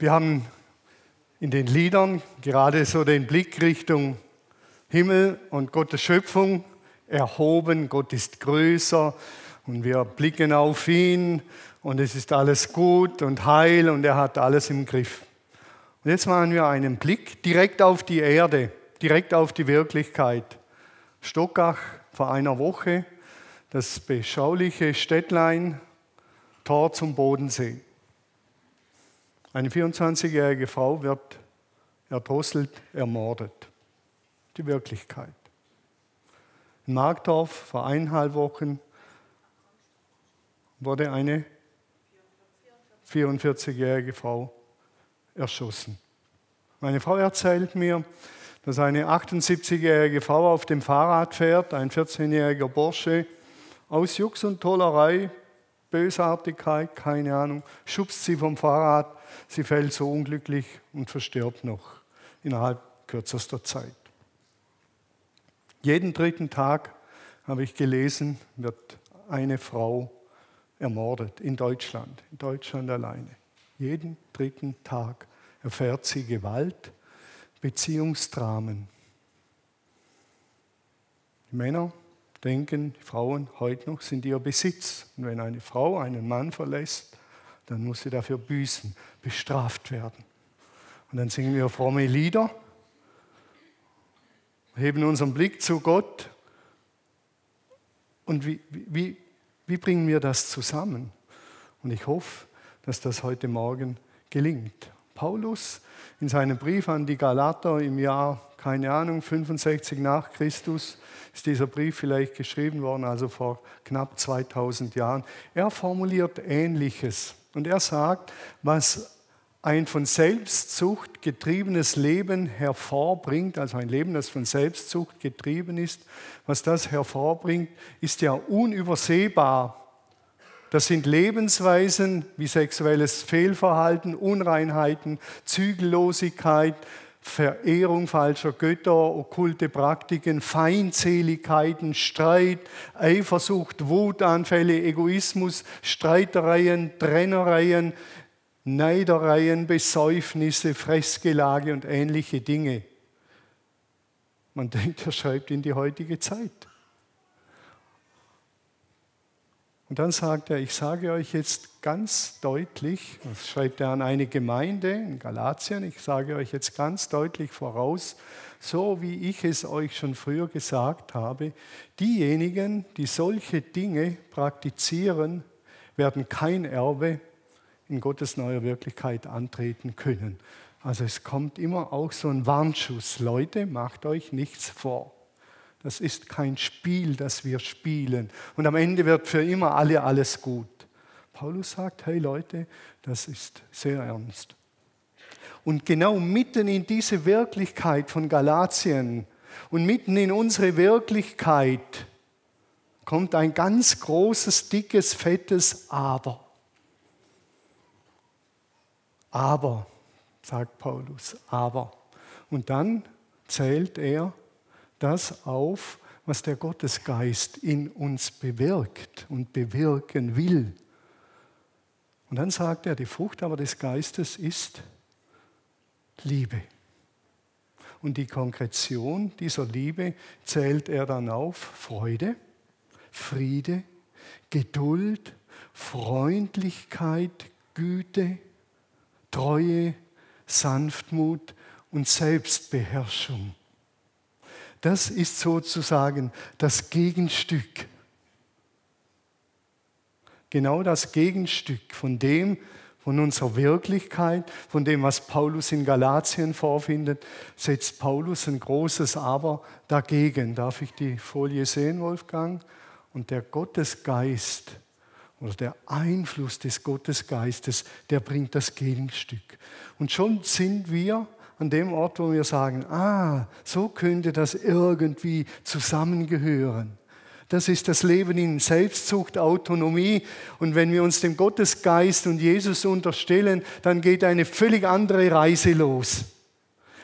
Wir haben in den Liedern gerade so den Blick Richtung Himmel und Gottes Schöpfung erhoben. Gott ist größer und wir blicken auf ihn und es ist alles gut und heil und er hat alles im Griff. Und jetzt machen wir einen Blick direkt auf die Erde, direkt auf die Wirklichkeit. Stockach vor einer Woche, das beschauliche Städtlein, Tor zum Bodensee. Eine 24-jährige Frau wird erdrosselt, ermordet. Die Wirklichkeit. In Markdorf vor eineinhalb Wochen wurde eine 44-jährige Frau erschossen. Meine Frau erzählt mir, dass eine 78-jährige Frau auf dem Fahrrad fährt, ein 14-jähriger Bursche, aus Jux und Tollerei, Bösartigkeit, keine Ahnung, schubst sie vom Fahrrad, sie fällt so unglücklich und verstirbt noch innerhalb kürzester Zeit. Jeden dritten Tag, habe ich gelesen, wird eine Frau ermordet in Deutschland, in Deutschland alleine. Jeden dritten Tag erfährt sie Gewalt, Beziehungsdramen. Die Männer denken, Frauen heute noch sind ihr Besitz. Und wenn eine Frau einen Mann verlässt, dann muss sie dafür büßen, bestraft werden. Und dann singen wir fromme Lieder, heben unseren Blick zu Gott. Und wie, wie, wie bringen wir das zusammen? Und ich hoffe, dass das heute Morgen gelingt. Paulus in seinem Brief an die Galater im Jahr, keine Ahnung, 65 nach Christus, ist dieser Brief vielleicht geschrieben worden, also vor knapp 2000 Jahren. Er formuliert Ähnliches und er sagt, was ein von Selbstzucht getriebenes Leben hervorbringt, also ein Leben, das von Selbstzucht getrieben ist, was das hervorbringt, ist ja unübersehbar. Das sind Lebensweisen wie sexuelles Fehlverhalten, Unreinheiten, Zügellosigkeit, Verehrung falscher Götter, okkulte Praktiken, Feindseligkeiten, Streit, Eifersucht, Wutanfälle, Egoismus, Streitereien, Trennereien, Neidereien, Besäufnisse, Fressgelage und ähnliche Dinge. Man denkt, er schreibt in die heutige Zeit. Und dann sagt er, ich sage euch jetzt ganz deutlich, das schreibt er an eine Gemeinde in Galatien, ich sage euch jetzt ganz deutlich voraus, so wie ich es euch schon früher gesagt habe, diejenigen, die solche Dinge praktizieren, werden kein Erbe in Gottes neuer Wirklichkeit antreten können. Also es kommt immer auch so ein Warnschuss. Leute, macht euch nichts vor. Das ist kein Spiel, das wir spielen. Und am Ende wird für immer alle alles gut. Paulus sagt, hey Leute, das ist sehr ernst. Und genau mitten in diese Wirklichkeit von Galatien und mitten in unsere Wirklichkeit kommt ein ganz großes, dickes, fettes Aber. Aber, sagt Paulus, aber. Und dann zählt er das auf, was der Gottesgeist in uns bewirkt und bewirken will. Und dann sagt er, die Frucht aber des Geistes ist Liebe. Und die Konkretion dieser Liebe zählt er dann auf Freude, Friede, Geduld, Freundlichkeit, Güte, Treue, Sanftmut und Selbstbeherrschung. Das ist sozusagen das Gegenstück. Genau das Gegenstück von dem, von unserer Wirklichkeit, von dem, was Paulus in Galatien vorfindet, setzt Paulus ein großes Aber dagegen. Darf ich die Folie sehen, Wolfgang? Und der Gottesgeist oder der Einfluss des Gottesgeistes, der bringt das Gegenstück. Und schon sind wir an dem Ort, wo wir sagen, ah, so könnte das irgendwie zusammengehören. Das ist das Leben in Selbstzucht, Autonomie. Und wenn wir uns dem Gottesgeist und Jesus unterstellen, dann geht eine völlig andere Reise los.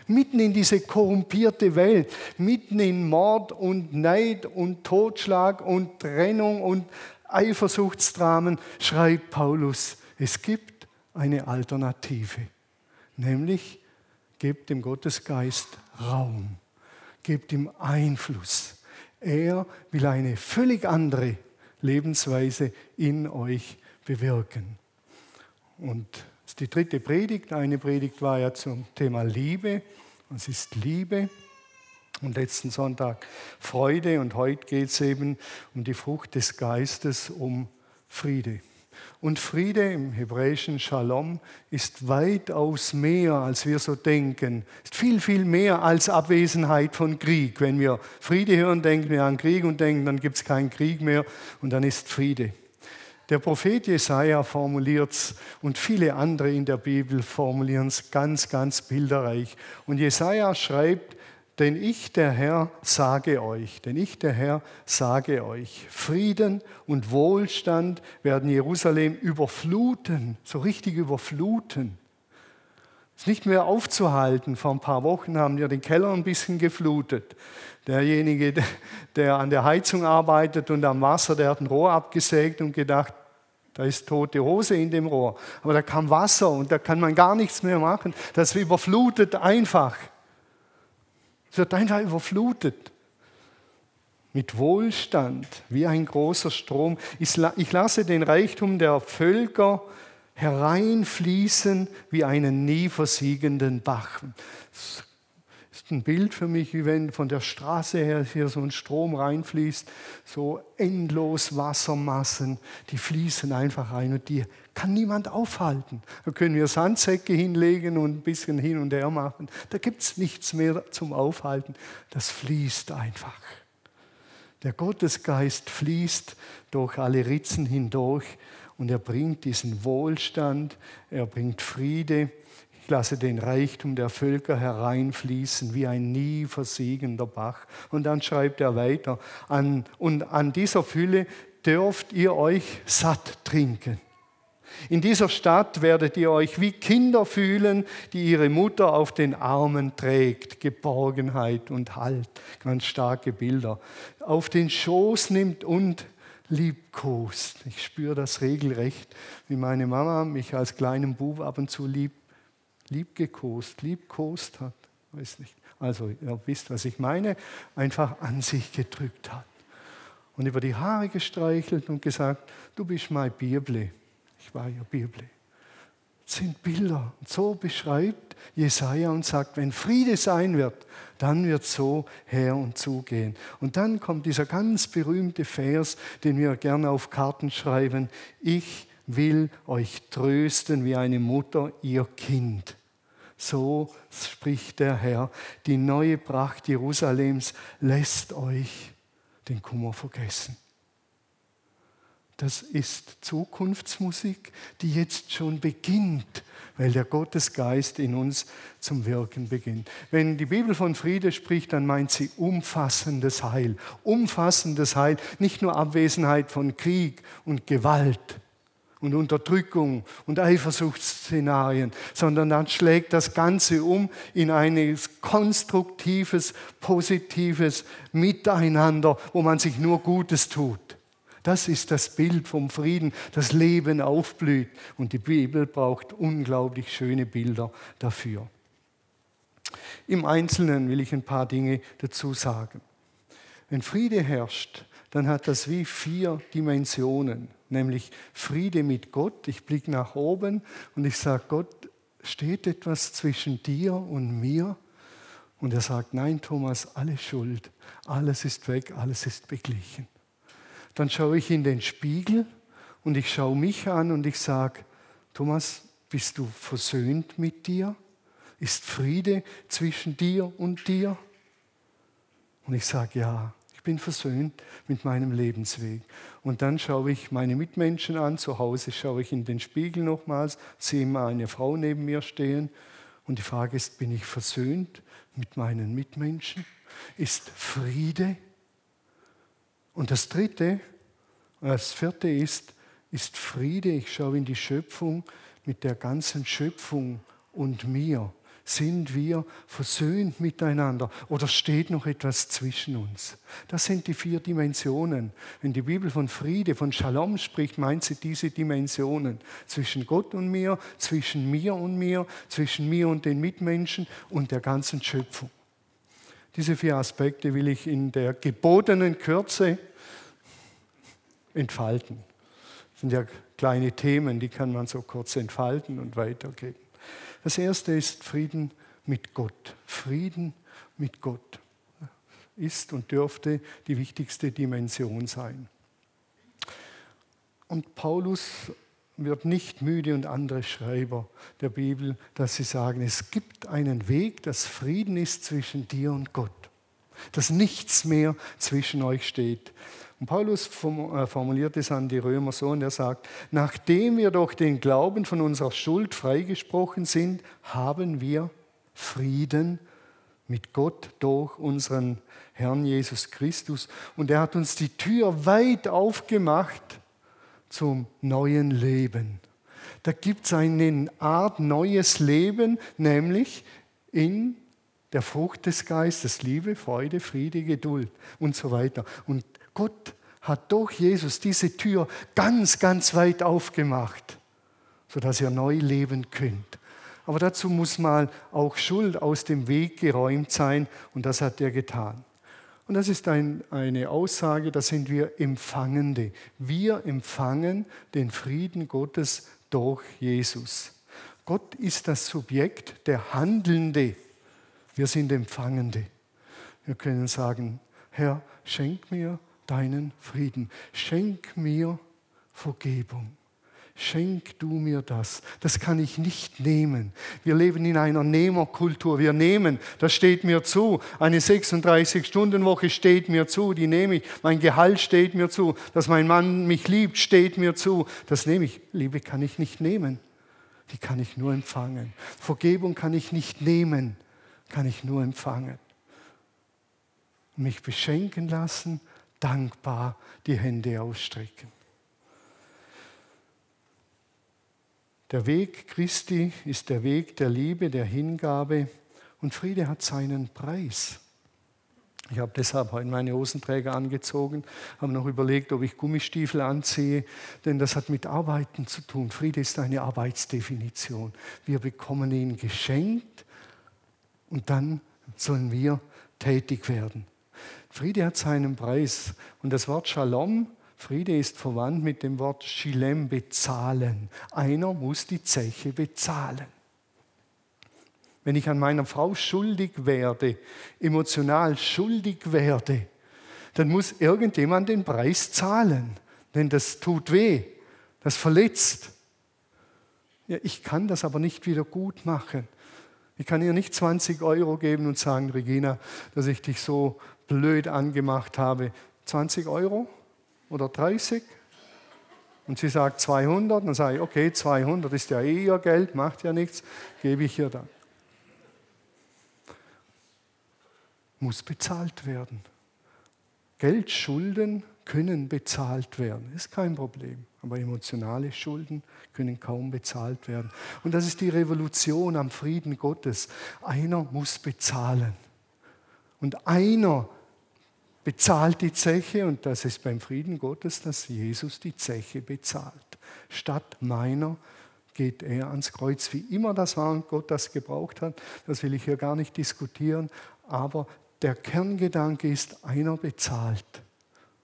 Mitten in diese korrumpierte Welt, mitten in Mord und Neid und Totschlag und Trennung und Eifersuchtsdramen, schreibt Paulus, es gibt eine Alternative. nämlich gebt dem Gottesgeist Raum, gebt ihm Einfluss. Er will eine völlig andere Lebensweise in euch bewirken. Und die dritte Predigt. Eine Predigt war ja zum Thema Liebe. Was ist Liebe? Und letzten Sonntag Freude. Und heute geht es eben um die Frucht des Geistes, um Friede. Und Friede im hebräischen Shalom ist weitaus mehr, als wir so denken. Ist viel, viel mehr als Abwesenheit von Krieg. Wenn wir Friede hören, denken wir an Krieg und denken, dann gibt es keinen Krieg mehr und dann ist Friede. Der Prophet Jesaja formuliert es und viele andere in der Bibel formulieren es ganz, ganz bilderreich. Und Jesaja schreibt, denn ich, der Herr, sage euch, denn ich, der Herr, sage euch, Frieden und Wohlstand werden Jerusalem überfluten, so richtig überfluten. Es ist nicht mehr aufzuhalten. Vor ein paar Wochen haben wir den Keller ein bisschen geflutet. Derjenige, der an der Heizung arbeitet und am Wasser, der hat ein Rohr abgesägt und gedacht, da ist tote Hose in dem Rohr. Aber da kam Wasser und da kann man gar nichts mehr machen. Das überflutet einfach. Es wird einfach überflutet. Mit Wohlstand, wie ein großer Strom. Ich lasse den Reichtum der Völker hereinfließen wie einen nie versiegenden Bach. Das ist ein Bild für mich, wie wenn von der Straße her hier so ein Strom reinfließt, so endlos Wassermassen, die fließen einfach rein und die kann niemand aufhalten. Da können wir Sandsäcke hinlegen und ein bisschen hin und her machen. Da gibt es nichts mehr zum Aufhalten. Das fließt einfach. Der Gottesgeist fließt durch alle Ritzen hindurch und er bringt diesen Wohlstand, er bringt Friede. Ich lasse den Reichtum der Völker hereinfließen wie ein nie versiegender Bach. Und dann schreibt er weiter, an, und an dieser Fülle dürft ihr euch satt trinken. In dieser Stadt werdet ihr euch wie Kinder fühlen, die ihre Mutter auf den Armen trägt. Geborgenheit und Halt, ganz starke Bilder. Auf den Schoß nimmt und liebkost. Ich spüre das regelrecht, wie meine Mama mich als kleinen Bub ab und zu lieb, liebgekost, liebkost hat. Weiß nicht. Also, ihr wisst, was ich meine. Einfach an sich gedrückt hat. Und über die Haare gestreichelt und gesagt: Du bist mein Bibli. Ich war ja Bibli. Das sind Bilder. Und so beschreibt Jesaja und sagt: Wenn Friede sein wird, dann wird so her und zugehen. Und dann kommt dieser ganz berühmte Vers, den wir gerne auf Karten schreiben. Ich will euch trösten wie eine Mutter ihr Kind. So spricht der Herr. Die neue Pracht Jerusalems lässt euch den Kummer vergessen. Das ist Zukunftsmusik, die jetzt schon beginnt, weil der Gottesgeist in uns zum Wirken beginnt. Wenn die Bibel von Friede spricht, dann meint sie umfassendes Heil. Umfassendes Heil, nicht nur Abwesenheit von Krieg und Gewalt und Unterdrückung und Eifersuchtsszenarien, sondern dann schlägt das Ganze um in ein konstruktives, positives Miteinander, wo man sich nur Gutes tut. Das ist das Bild vom Frieden, das Leben aufblüht. Und die Bibel braucht unglaublich schöne Bilder dafür. Im Einzelnen will ich ein paar Dinge dazu sagen. Wenn Friede herrscht, dann hat das wie vier Dimensionen, nämlich Friede mit Gott. Ich blicke nach oben und ich sage, Gott, steht etwas zwischen dir und mir? Und er sagt, nein, Thomas, alles Schuld, alles ist weg, alles ist beglichen. Dann schaue ich in den Spiegel und ich schaue mich an und ich sage, Thomas, bist du versöhnt mit dir? Ist Friede zwischen dir und dir? Und ich sage, ja, ich bin versöhnt mit meinem Lebensweg. Und dann schaue ich meine Mitmenschen an, zu Hause schaue ich in den Spiegel nochmals, sehe mal eine Frau neben mir stehen und die Frage ist, bin ich versöhnt mit meinen Mitmenschen? Ist Friede und das dritte, das vierte ist, ist Friede. Ich schaue in die Schöpfung mit der ganzen Schöpfung und mir. sind wir versöhnt miteinander oder steht noch etwas zwischen uns? Das sind die vier Dimensionen. Wenn die Bibel von Friede, von Shalom spricht, meint sie diese Dimensionen zwischen Gott und mir, zwischen mir und mir, zwischen mir und den Mitmenschen und der ganzen Schöpfung. Diese vier Aspekte will ich in der gebotenen Kürze entfalten. Das sind ja kleine Themen, die kann man so kurz entfalten und weitergeben. Das erste ist Frieden mit Gott. Frieden mit Gott ist und dürfte die wichtigste Dimension sein. Und Paulus wird nicht müde und andere Schreiber der Bibel, dass sie sagen, es gibt einen Weg, dass Frieden ist zwischen dir und Gott, dass nichts mehr zwischen euch steht. Und Paulus äh, formuliert es an die Römer so und er sagt, nachdem wir durch den Glauben von unserer Schuld freigesprochen sind, haben wir Frieden mit Gott durch unseren Herrn Jesus Christus. Und er hat uns die Tür weit aufgemacht zum neuen Leben. Da gibt es eine Art neues Leben, nämlich in der Frucht des Geistes, Liebe, Freude, Friede, Geduld und so weiter. Und Gott hat durch Jesus diese Tür ganz, ganz weit aufgemacht, sodass ihr neu leben könnt. Aber dazu muss mal auch Schuld aus dem Weg geräumt sein und das hat er getan. Und das ist ein, eine Aussage, da sind wir Empfangende. Wir empfangen den Frieden Gottes durch Jesus. Gott ist das Subjekt, der Handelnde. Wir sind Empfangende. Wir können sagen, Herr, schenk mir deinen Frieden. Schenk mir Vergebung. Schenk du mir das. Das kann ich nicht nehmen. Wir leben in einer Nehmerkultur. Wir nehmen, das steht mir zu. Eine 36-Stunden-Woche steht mir zu, die nehme ich. Mein Gehalt steht mir zu. Dass mein Mann mich liebt, steht mir zu. Das nehme ich. Liebe kann ich nicht nehmen. Die kann ich nur empfangen. Vergebung kann ich nicht nehmen, kann ich nur empfangen. Mich beschenken lassen dankbar die Hände ausstrecken. Der Weg Christi ist der Weg der Liebe, der Hingabe und Friede hat seinen Preis. Ich habe deshalb heute meine Hosenträger angezogen, habe noch überlegt, ob ich Gummistiefel anziehe, denn das hat mit Arbeiten zu tun. Friede ist eine Arbeitsdefinition. Wir bekommen ihn geschenkt und dann sollen wir tätig werden. Friede hat seinen Preis. Und das Wort Shalom, Friede ist verwandt mit dem Wort Shilem, bezahlen. Einer muss die Zeche bezahlen. Wenn ich an meiner Frau schuldig werde, emotional schuldig werde, dann muss irgendjemand den Preis zahlen. Denn das tut weh, das verletzt. Ja, ich kann das aber nicht wieder gut machen. Ich kann ihr nicht 20 Euro geben und sagen, Regina, dass ich dich so blöd angemacht habe, 20 Euro oder 30? Und sie sagt 200, dann sage ich, okay, 200 ist ja eh ihr Geld, macht ja nichts, gebe ich ihr dann. Muss bezahlt werden. Geldschulden können bezahlt werden, ist kein Problem. Aber emotionale Schulden können kaum bezahlt werden. Und das ist die Revolution am Frieden Gottes. Einer muss bezahlen. Und einer bezahlt die Zeche und das ist beim Frieden Gottes, dass Jesus die Zeche bezahlt. Statt meiner geht er ans Kreuz, wie immer das war und Gott das gebraucht hat. Das will ich hier gar nicht diskutieren, aber der Kerngedanke ist, einer bezahlt.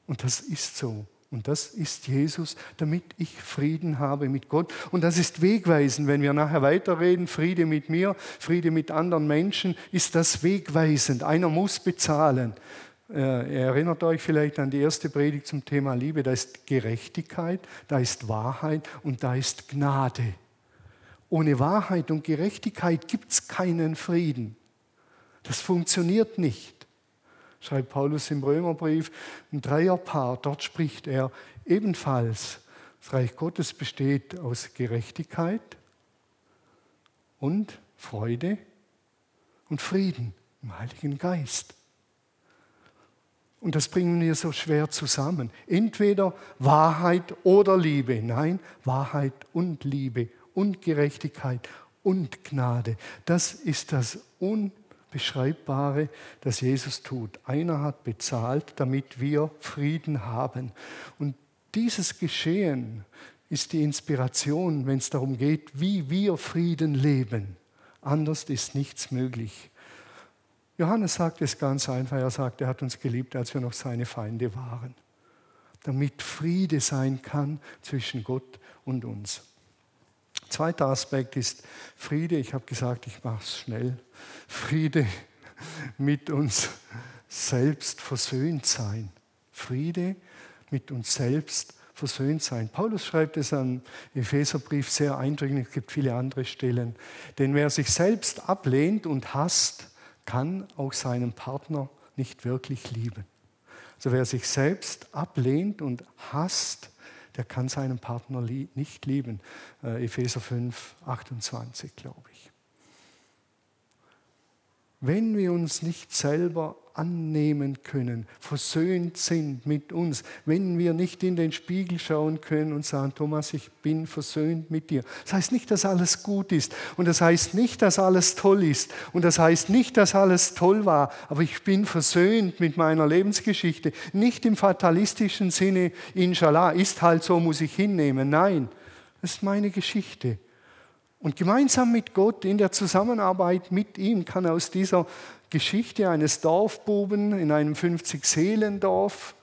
Und das ist so. Und das ist Jesus, damit ich Frieden habe mit Gott. Und das ist wegweisend, wenn wir nachher weiterreden, Friede mit mir, Friede mit anderen Menschen, ist das wegweisend. Einer muss bezahlen. Äh, ihr erinnert euch vielleicht an die erste Predigt zum Thema Liebe. Da ist Gerechtigkeit, da ist Wahrheit und da ist Gnade. Ohne Wahrheit und Gerechtigkeit gibt es keinen Frieden. Das funktioniert nicht. Schreibt Paulus im Römerbrief, ein Dreierpaar, dort spricht er ebenfalls, das Reich Gottes besteht aus Gerechtigkeit und Freude und Frieden im Heiligen Geist. Und das bringen wir so schwer zusammen. Entweder Wahrheit oder Liebe. Nein, Wahrheit und Liebe und Gerechtigkeit und Gnade. Das ist das Unbeschreibbare, das Jesus tut. Einer hat bezahlt, damit wir Frieden haben. Und dieses Geschehen ist die Inspiration, wenn es darum geht, wie wir Frieden leben. Anders ist nichts möglich. Johannes sagt es ganz einfach. Er sagt, er hat uns geliebt, als wir noch seine Feinde waren. Damit Friede sein kann zwischen Gott und uns. Zweiter Aspekt ist Friede. Ich habe gesagt, ich mache es schnell. Friede mit uns selbst versöhnt sein. Friede mit uns selbst versöhnt sein. Paulus schreibt es am Epheserbrief sehr eindringlich, es gibt viele andere Stellen. Denn wer sich selbst ablehnt und hasst, kann auch seinen Partner nicht wirklich lieben. Also wer sich selbst ablehnt und hasst, der kann seinen Partner nicht lieben. Äh, Epheser 5, 28, glaube ich. Wenn wir uns nicht selber annehmen können, versöhnt sind mit uns, wenn wir nicht in den Spiegel schauen können und sagen, Thomas, ich bin versöhnt mit dir. Das heißt nicht, dass alles gut ist und das heißt nicht, dass alles toll ist und das heißt nicht, dass alles toll war, aber ich bin versöhnt mit meiner Lebensgeschichte. Nicht im fatalistischen Sinne, inshallah, ist halt so, muss ich hinnehmen. Nein, das ist meine Geschichte. Und gemeinsam mit Gott in der Zusammenarbeit mit ihm kann aus dieser Geschichte eines Dorfbuben in einem 50-Seelendorf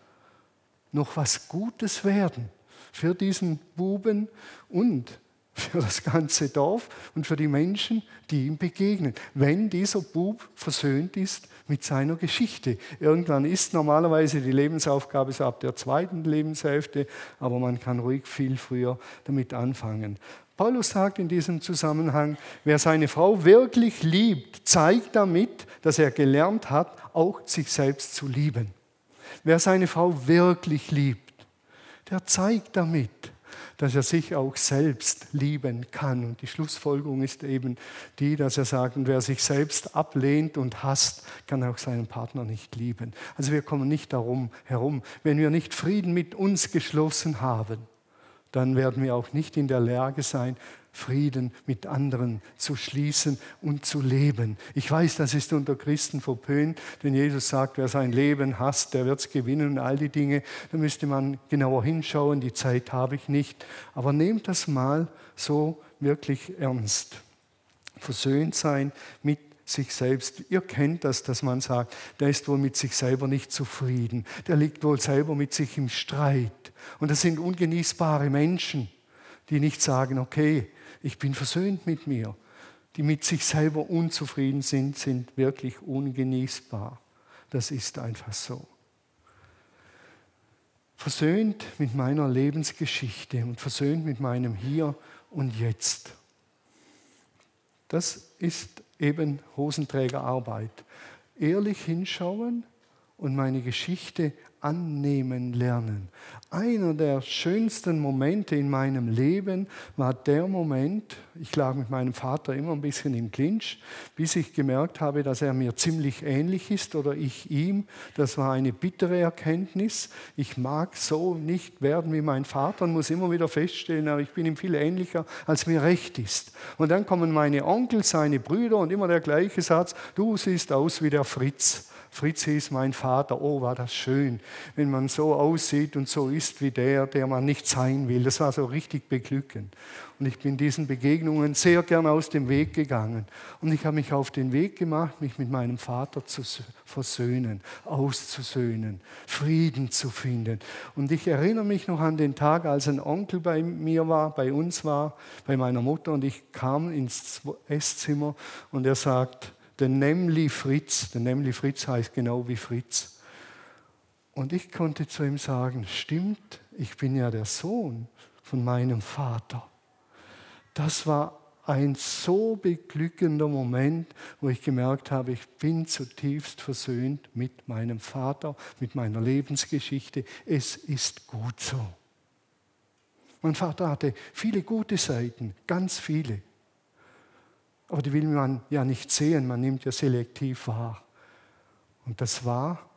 noch was Gutes werden für diesen Buben und für das ganze Dorf und für die Menschen, die ihm begegnen, wenn dieser Bub versöhnt ist mit seiner Geschichte. Irgendwann ist normalerweise die Lebensaufgabe so ab der zweiten Lebenshälfte, aber man kann ruhig viel früher damit anfangen. Paulus sagt in diesem Zusammenhang, wer seine Frau wirklich liebt, zeigt damit, dass er gelernt hat, auch sich selbst zu lieben. Wer seine Frau wirklich liebt, der zeigt damit, dass er sich auch selbst lieben kann. Und die Schlussfolgerung ist eben die, dass er sagt, wer sich selbst ablehnt und hasst, kann auch seinen Partner nicht lieben. Also wir kommen nicht darum herum. Wenn wir nicht Frieden mit uns geschlossen haben, dann werden wir auch nicht in der Lage sein, Frieden mit anderen zu schließen und zu leben. Ich weiß, das ist unter Christen verpönt, denn Jesus sagt, wer sein Leben hasst, der wird es gewinnen und all die Dinge. Da müsste man genauer hinschauen, die Zeit habe ich nicht. Aber nehmt das mal so wirklich ernst. Versöhnt sein mit sich selbst. Ihr kennt das, dass man sagt, der ist wohl mit sich selber nicht zufrieden. Der liegt wohl selber mit sich im Streit. Und das sind ungenießbare Menschen, die nicht sagen, okay, ich bin versöhnt mit mir. Die mit sich selber unzufrieden sind, sind wirklich ungenießbar. Das ist einfach so. Versöhnt mit meiner Lebensgeschichte und versöhnt mit meinem Hier und Jetzt. Das ist eben Hosenträgerarbeit. Ehrlich hinschauen und meine Geschichte annehmen lernen. Einer der schönsten Momente in meinem Leben war der Moment, ich lag mit meinem Vater immer ein bisschen im Clinch, bis ich gemerkt habe, dass er mir ziemlich ähnlich ist oder ich ihm. Das war eine bittere Erkenntnis. Ich mag so nicht werden wie mein Vater und muss immer wieder feststellen, aber ich bin ihm viel ähnlicher, als mir recht ist. Und dann kommen meine Onkel, seine Brüder und immer der gleiche Satz, du siehst aus wie der Fritz. Fritz hieß mein Vater, oh, war das schön, wenn man so aussieht und so ist wie der, der man nicht sein will. Das war so richtig beglückend. Und ich bin diesen Begegnungen sehr gern aus dem Weg gegangen. Und ich habe mich auf den Weg gemacht, mich mit meinem Vater zu versöhnen, auszusöhnen, Frieden zu finden. Und ich erinnere mich noch an den Tag, als ein Onkel bei mir war, bei uns war, bei meiner Mutter. Und ich kam ins Esszimmer und er sagt, der Nämli Fritz, der Nämli Fritz heißt genau wie Fritz. Und ich konnte zu ihm sagen, stimmt, ich bin ja der Sohn von meinem Vater. Das war ein so beglückender Moment, wo ich gemerkt habe, ich bin zutiefst versöhnt mit meinem Vater, mit meiner Lebensgeschichte. Es ist gut so. Mein Vater hatte viele gute Seiten, ganz viele. Aber die will man ja nicht sehen, man nimmt ja selektiv wahr. Und das war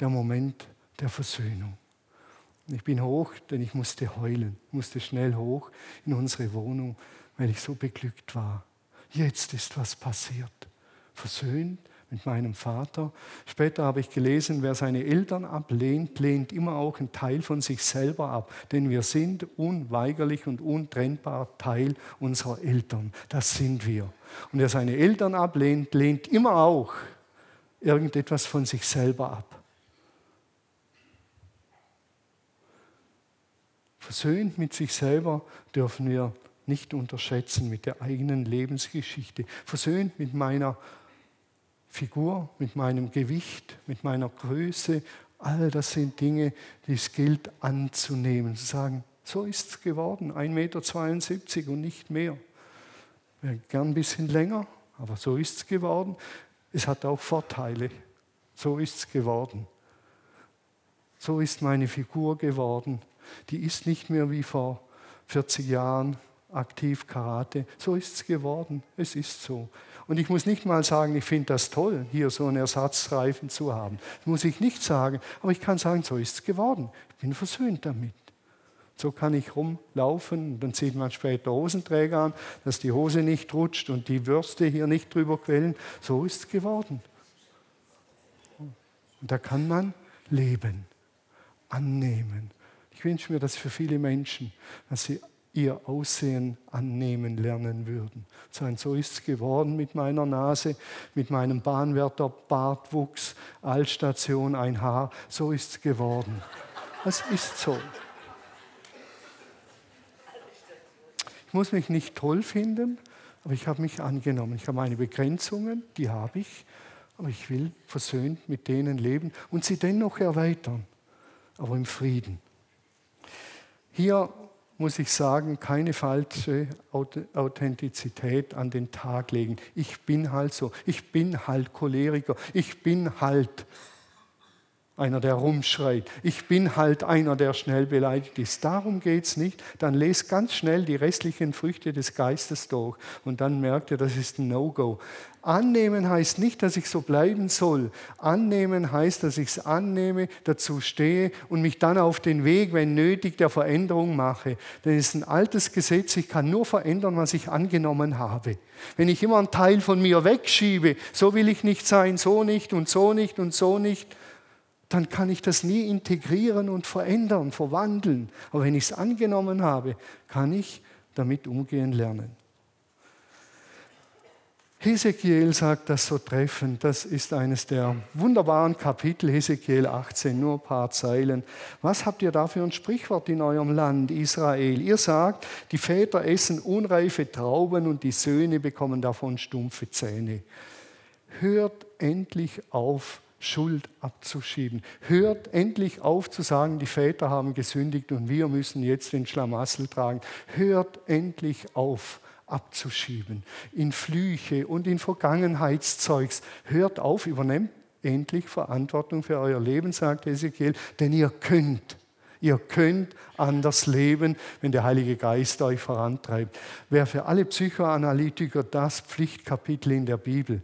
der Moment der Versöhnung. Ich bin hoch, denn ich musste heulen, musste schnell hoch in unsere Wohnung. weil ich so beglückt war. Jetzt ist was passiert. Versöhnt mit meinem Vater. Später habe ich gelesen, wer seine Eltern ablehnt, lehnt immer auch einen Teil von sich selber ab. Denn wir sind unweigerlich und untrennbar Teil unserer Eltern. Das sind wir. Und wer seine Eltern ablehnt, lehnt immer auch irgendetwas von sich selber ab. Versöhnt mit sich selber dürfen wir nicht unterschätzen, mit der eigenen Lebensgeschichte. Versöhnt mit meiner Figur, mit meinem Gewicht, mit meiner Größe. All das sind Dinge, die es gilt anzunehmen. Zu sagen, so ist es geworden, 1,72 Meter und nicht mehr. Wäre gern ein bisschen länger, aber so ist es geworden. Es hat auch Vorteile. So ist es geworden. So ist meine Figur geworden. Die ist nicht mehr wie vor 40 Jahren aktiv Karate. So ist es geworden. Es ist so. Und ich muss nicht mal sagen, ich finde das toll, hier so einen Ersatzreifen zu haben. Das muss ich nicht sagen. Aber ich kann sagen, so ist es geworden. Ich bin versöhnt damit. So kann ich rumlaufen. Dann sieht man später Hosenträger an, dass die Hose nicht rutscht und die Würste hier nicht drüber quellen. So ist es geworden. Und da kann man leben, annehmen. Ich wünsche mir das für viele Menschen, dass sie ihr Aussehen annehmen lernen würden. Sagen, so ist es geworden mit meiner Nase, mit meinem Bahnwärter Bartwuchs, Altstation ein Haar, so ist es geworden. Das ist so. Ich muss mich nicht toll finden, aber ich habe mich angenommen. Ich habe meine Begrenzungen, die habe ich, aber ich will versöhnt mit denen leben und sie dennoch erweitern, aber im Frieden. Hier muss ich sagen, keine falsche Authentizität an den Tag legen. Ich bin halt so, ich bin halt Choleriker, ich bin halt einer, der rumschreit. Ich bin halt einer, der schnell beleidigt ist. Darum geht es nicht. Dann lest ganz schnell die restlichen Früchte des Geistes durch und dann merkt ihr, das ist ein No-Go. Annehmen heißt nicht, dass ich so bleiben soll. Annehmen heißt, dass ich es annehme, dazu stehe und mich dann auf den Weg, wenn nötig, der Veränderung mache. Es ist ein altes Gesetz, ich kann nur verändern, was ich angenommen habe. Wenn ich immer einen Teil von mir wegschiebe, so will ich nicht sein, so nicht und so nicht und so nicht, dann kann ich das nie integrieren und verändern, verwandeln. Aber wenn ich es angenommen habe, kann ich damit umgehen lernen. Hesekiel sagt das so treffend, das ist eines der wunderbaren Kapitel, Hesekiel 18, nur ein paar Zeilen. Was habt ihr da für ein Sprichwort in eurem Land, Israel? Ihr sagt, die Väter essen unreife Trauben und die Söhne bekommen davon stumpfe Zähne. Hört endlich auf, Schuld abzuschieben. Hört endlich auf zu sagen, die Väter haben gesündigt und wir müssen jetzt den Schlamassel tragen. Hört endlich auf abzuschieben in Flüche und in Vergangenheitszeugs. Hört auf, übernehmt endlich Verantwortung für euer Leben, sagt Ezekiel, denn ihr könnt. Ihr könnt anders leben, wenn der Heilige Geist euch vorantreibt. Wer für alle Psychoanalytiker das Pflichtkapitel in der Bibel,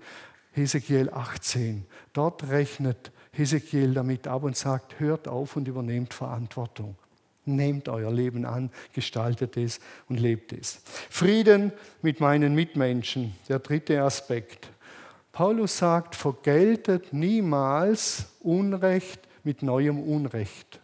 Hesekiel 18. Dort rechnet Hesekiel damit ab und sagt, hört auf und übernehmt Verantwortung. Nehmt euer Leben an, gestaltet es und lebt es. Frieden mit meinen Mitmenschen, der dritte Aspekt. Paulus sagt, vergeltet niemals Unrecht mit neuem Unrecht.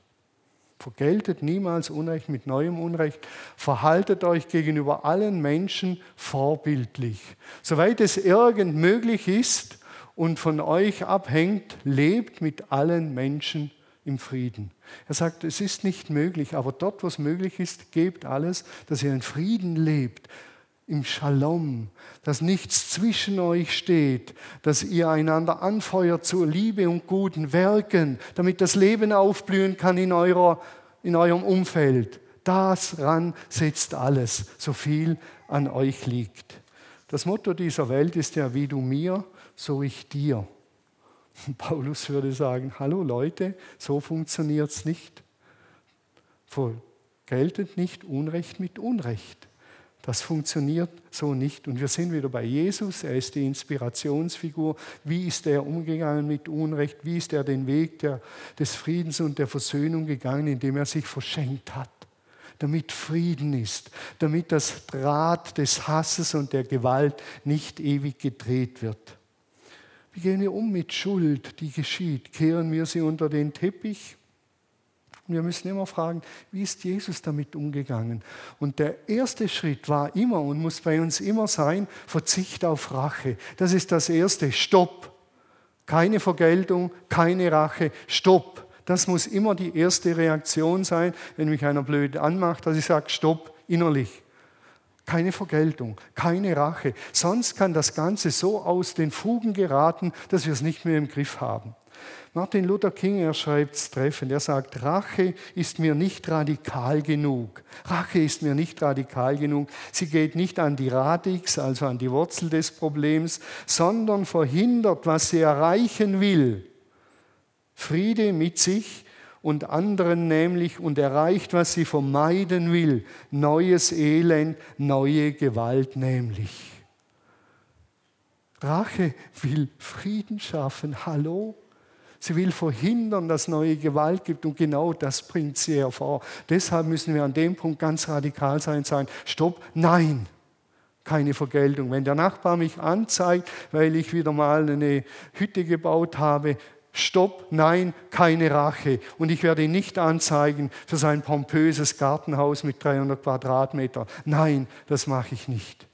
Vergeltet niemals Unrecht mit neuem Unrecht. Verhaltet euch gegenüber allen Menschen vorbildlich. Soweit es irgend möglich ist und von euch abhängt, lebt mit allen Menschen im Frieden. Er sagt, es ist nicht möglich, aber dort, wo es möglich ist, gebt alles, dass ihr in Frieden lebt, im Shalom, dass nichts zwischen euch steht, dass ihr einander anfeuert zur Liebe und guten Werken, damit das Leben aufblühen kann in, eurer, in eurem Umfeld. Daran setzt alles, so viel an euch liegt. Das Motto dieser Welt ist ja, wie du mir, so ich dir. Paulus würde sagen, hallo Leute, so funktioniert es nicht. Vergeltet nicht Unrecht mit Unrecht. Das funktioniert so nicht. Und wir sind wieder bei Jesus. Er ist die Inspirationsfigur. Wie ist er umgegangen mit Unrecht? Wie ist er den Weg der, des Friedens und der Versöhnung gegangen, indem er sich verschenkt hat? damit Frieden ist, damit das Draht des Hasses und der Gewalt nicht ewig gedreht wird. Wie gehen wir um mit Schuld, die geschieht? Kehren wir sie unter den Teppich? Wir müssen immer fragen, wie ist Jesus damit umgegangen? Und der erste Schritt war immer und muss bei uns immer sein, Verzicht auf Rache. Das ist das erste, Stopp. Keine Vergeltung, keine Rache, Stopp. Das muss immer die erste Reaktion sein, wenn mich einer blöd anmacht, dass ich sage, Stopp, innerlich. Keine Vergeltung, keine Rache. Sonst kann das Ganze so aus den Fugen geraten, dass wir es nicht mehr im Griff haben. Martin Luther King, er schreibt es treffend, er sagt, Rache ist mir nicht radikal genug. Rache ist mir nicht radikal genug. Sie geht nicht an die Radix, also an die Wurzel des Problems, sondern verhindert, was sie erreichen will. Friede mit sich und anderen nämlich und erreicht, was sie vermeiden will. Neues Elend, neue Gewalt nämlich. Rache will Frieden schaffen. Hallo? Sie will verhindern, dass neue Gewalt gibt und genau das bringt sie hervor. Deshalb müssen wir an dem Punkt ganz radikal sein sagen, stopp, nein, keine Vergeltung. Wenn der Nachbar mich anzeigt, weil ich wieder mal eine Hütte gebaut habe, Stopp, nein, keine Rache. Und ich werde ihn nicht anzeigen für sein pompöses Gartenhaus mit 300 Quadratmeter. Nein, das mache ich nicht.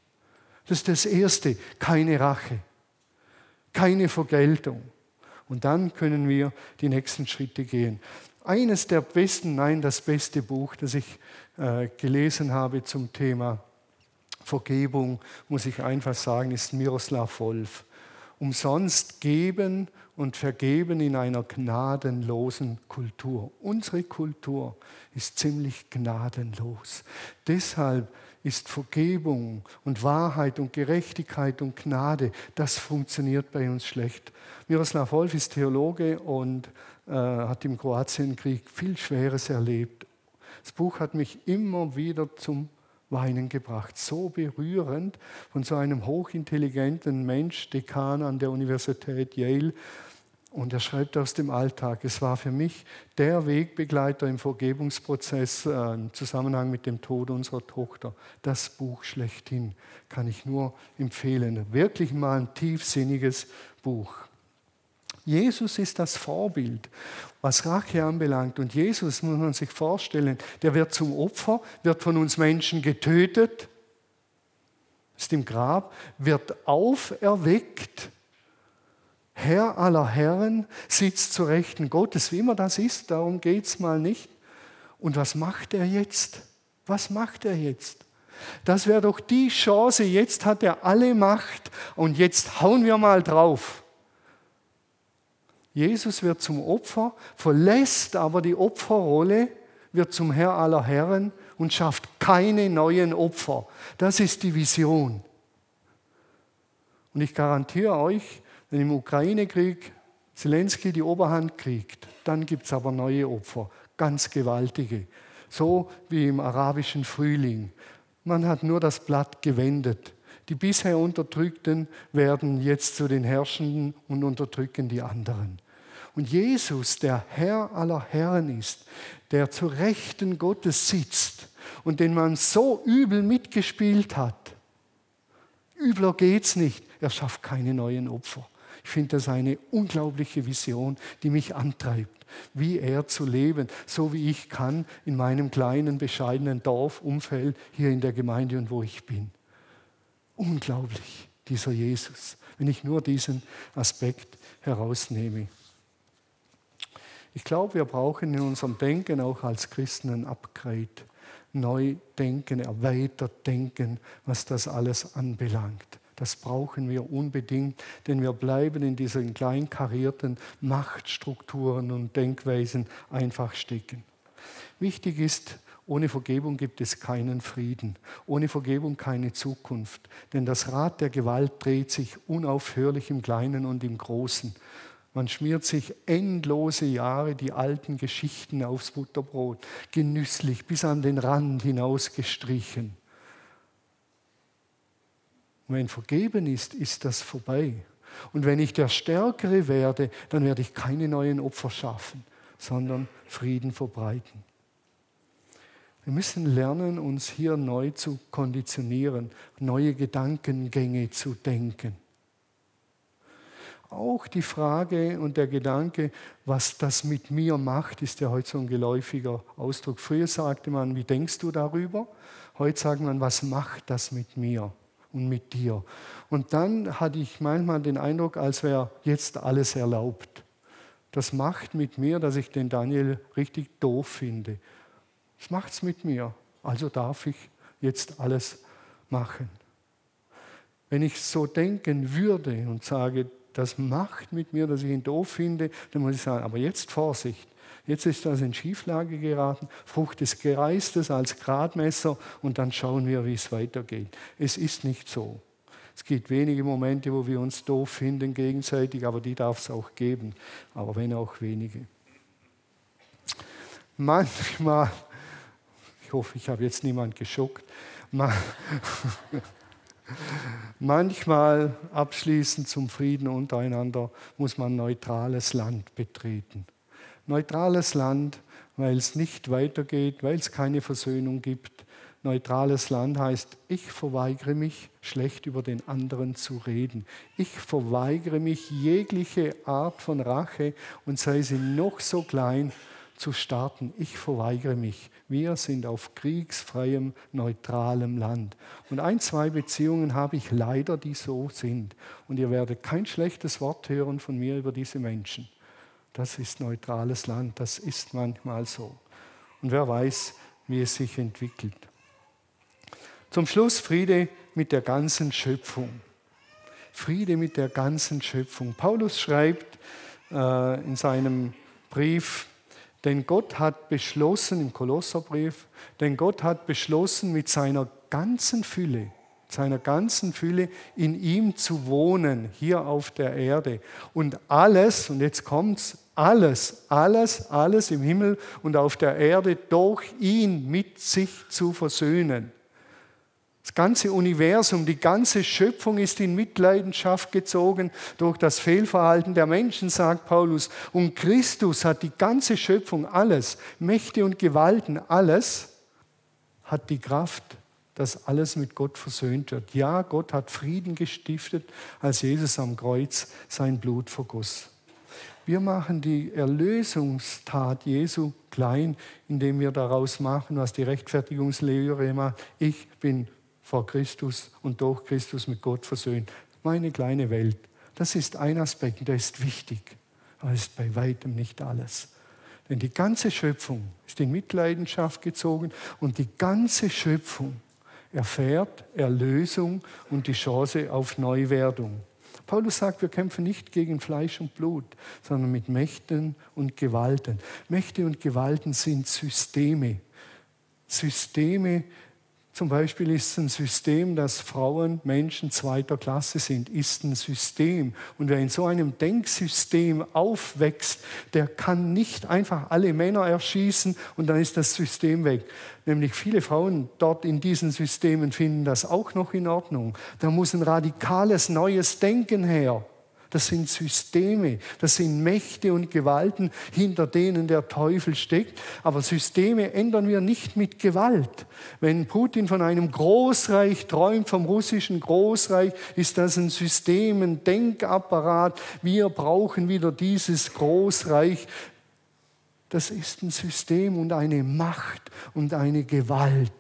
Das ist das Erste, keine Rache, keine Vergeltung. Und dann können wir die nächsten Schritte gehen. Eines der besten, nein, das beste Buch, das ich äh, gelesen habe zum Thema Vergebung, muss ich einfach sagen, ist Miroslav Wolf. Umsonst geben und vergeben in einer gnadenlosen Kultur. Unsere Kultur ist ziemlich gnadenlos. Deshalb ist Vergebung und Wahrheit und Gerechtigkeit und Gnade, das funktioniert bei uns schlecht. Miroslav Wolf ist Theologe und äh, hat im Kroatienkrieg viel Schweres erlebt. Das Buch hat mich immer wieder zum Weinen gebracht. So berührend von so einem hochintelligenten Mensch, Dekan an der Universität Yale, und er schreibt aus dem Alltag, es war für mich der Wegbegleiter im Vergebungsprozess äh, im Zusammenhang mit dem Tod unserer Tochter. Das Buch schlechthin kann ich nur empfehlen. Wirklich mal ein tiefsinniges Buch. Jesus ist das Vorbild, was Rache anbelangt. Und Jesus, muss man sich vorstellen, der wird zum Opfer, wird von uns Menschen getötet, ist im Grab, wird auferweckt Herr aller Herren, sitzt zu Rechten Gottes, wie immer das ist, darum geht es mal nicht. Und was macht er jetzt? Was macht er jetzt? Das wäre doch die Chance, jetzt hat er alle Macht und jetzt hauen wir mal drauf. Jesus wird zum Opfer, verlässt aber die Opferrolle, wird zum Herr aller Herren und schafft keine neuen Opfer. Das ist die Vision. Und ich garantiere euch, wenn im Ukraine-Krieg Zelensky die Oberhand kriegt, dann gibt es aber neue Opfer, ganz gewaltige. So wie im arabischen Frühling. Man hat nur das Blatt gewendet. Die bisher Unterdrückten werden jetzt zu den Herrschenden und unterdrücken die anderen. Und Jesus, der Herr aller Herren ist, der zu Rechten Gottes sitzt und den man so übel mitgespielt hat, übler geht's nicht, er schafft keine neuen Opfer. Ich finde das eine unglaubliche Vision, die mich antreibt, wie er zu leben, so wie ich kann in meinem kleinen, bescheidenen Dorfumfeld hier in der Gemeinde und wo ich bin. Unglaublich, dieser Jesus, wenn ich nur diesen Aspekt herausnehme. Ich glaube, wir brauchen in unserem Denken auch als Christen ein Upgrade, neu denken, erweitert denken, was das alles anbelangt. Das brauchen wir unbedingt, denn wir bleiben in diesen kleinkarierten Machtstrukturen und Denkweisen einfach stecken. Wichtig ist, ohne Vergebung gibt es keinen Frieden, ohne Vergebung keine Zukunft, denn das Rad der Gewalt dreht sich unaufhörlich im Kleinen und im Großen. Man schmiert sich endlose Jahre die alten Geschichten aufs Butterbrot, genüsslich bis an den Rand hinaus gestrichen. Und wenn vergeben ist, ist das vorbei. Und wenn ich der Stärkere werde, dann werde ich keine neuen Opfer schaffen, sondern Frieden verbreiten. Wir müssen lernen, uns hier neu zu konditionieren, neue Gedankengänge zu denken. Auch die Frage und der Gedanke, was das mit mir macht, ist ja heute so ein geläufiger Ausdruck. Früher sagte man, wie denkst du darüber? Heute sagt man, was macht das mit mir und mit dir? Und dann hatte ich manchmal den Eindruck, als wäre jetzt alles erlaubt. Das macht mit mir, dass ich den Daniel richtig doof finde. Das macht es mit mir. Also darf ich jetzt alles machen. Wenn ich so denken würde und sage, das macht mit mir, dass ich ihn doof finde, dann muss ich sagen, aber jetzt Vorsicht. Jetzt ist das in Schieflage geraten, Frucht des Geistes als Gradmesser und dann schauen wir, wie es weitergeht. Es ist nicht so. Es gibt wenige Momente, wo wir uns doof finden gegenseitig, aber die darf es auch geben, aber wenn auch wenige. Manchmal, ich hoffe, ich habe jetzt niemand geschockt, Manchmal abschließend zum Frieden untereinander muss man neutrales Land betreten. Neutrales Land, weil es nicht weitergeht, weil es keine Versöhnung gibt. Neutrales Land heißt, ich verweigere mich, schlecht über den anderen zu reden. Ich verweigere mich jegliche Art von Rache und sei sie noch so klein zu starten. Ich verweigere mich. Wir sind auf kriegsfreiem, neutralem Land. Und ein, zwei Beziehungen habe ich leider, die so sind. Und ihr werdet kein schlechtes Wort hören von mir über diese Menschen. Das ist neutrales Land. Das ist manchmal so. Und wer weiß, wie es sich entwickelt. Zum Schluss Friede mit der ganzen Schöpfung. Friede mit der ganzen Schöpfung. Paulus schreibt äh, in seinem Brief, denn Gott hat beschlossen, im Kolosserbrief, denn Gott hat beschlossen, mit seiner ganzen Fülle, seiner ganzen Fülle in ihm zu wohnen, hier auf der Erde. Und alles, und jetzt kommt's, alles, alles, alles im Himmel und auf der Erde durch ihn mit sich zu versöhnen. Das ganze Universum, die ganze Schöpfung ist in Mitleidenschaft gezogen durch das Fehlverhalten der Menschen, sagt Paulus. Und Christus hat die ganze Schöpfung, alles, Mächte und Gewalten, alles, hat die Kraft, dass alles mit Gott versöhnt wird. Ja, Gott hat Frieden gestiftet, als Jesus am Kreuz sein Blut vergoss. Wir machen die Erlösungstat Jesu klein, indem wir daraus machen, was die Rechtfertigungslehre macht. Ich bin vor Christus und durch Christus mit Gott versöhnt. Meine kleine Welt, das ist ein Aspekt, der ist wichtig, aber ist bei weitem nicht alles. Denn die ganze Schöpfung ist in Mitleidenschaft gezogen und die ganze Schöpfung erfährt Erlösung und die Chance auf Neuwerdung. Paulus sagt, wir kämpfen nicht gegen Fleisch und Blut, sondern mit Mächten und Gewalten. Mächte und Gewalten sind Systeme. Systeme, zum Beispiel ist ein System, dass Frauen Menschen zweiter Klasse sind, ist ein System. Und wer in so einem Denksystem aufwächst, der kann nicht einfach alle Männer erschießen und dann ist das System weg. Nämlich viele Frauen dort in diesen Systemen finden das auch noch in Ordnung. Da muss ein radikales neues Denken her. Das sind Systeme, das sind Mächte und Gewalten, hinter denen der Teufel steckt. Aber Systeme ändern wir nicht mit Gewalt. Wenn Putin von einem Großreich träumt, vom russischen Großreich, ist das ein System, ein Denkapparat. Wir brauchen wieder dieses Großreich. Das ist ein System und eine Macht und eine Gewalt.